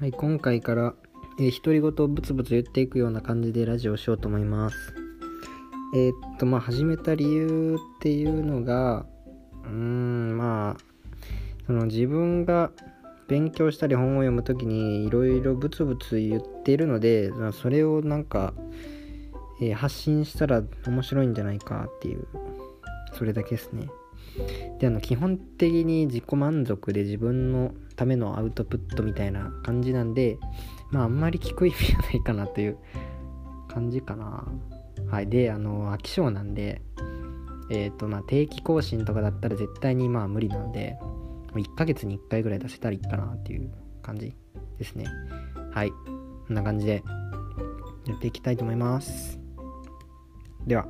はい、今回から、えー、独り言をブツブツ言っていくような感じでラジオをしようと思います。えーっと、まあ、始めた理由っていうのが、うーん、まあ、その自分が勉強したり本を読むときにいろいろブツブツ言ってるので、それをなんか、えー発信したら面白いんじゃないかっていう、それだけですね。であの基本的に自己満足で自分のためのアウトプットみたいな感じなんでまああんまり聞く意味がないかなという感じかな。はい。であの飽き性なんでえっ、とまあ定期更新とかだったら絶対にまあ無理なので1ヶ月に1回ぐらい出せたらいいかなっていう感じですね。はい。こんな感じでやっていきたいと思います。では。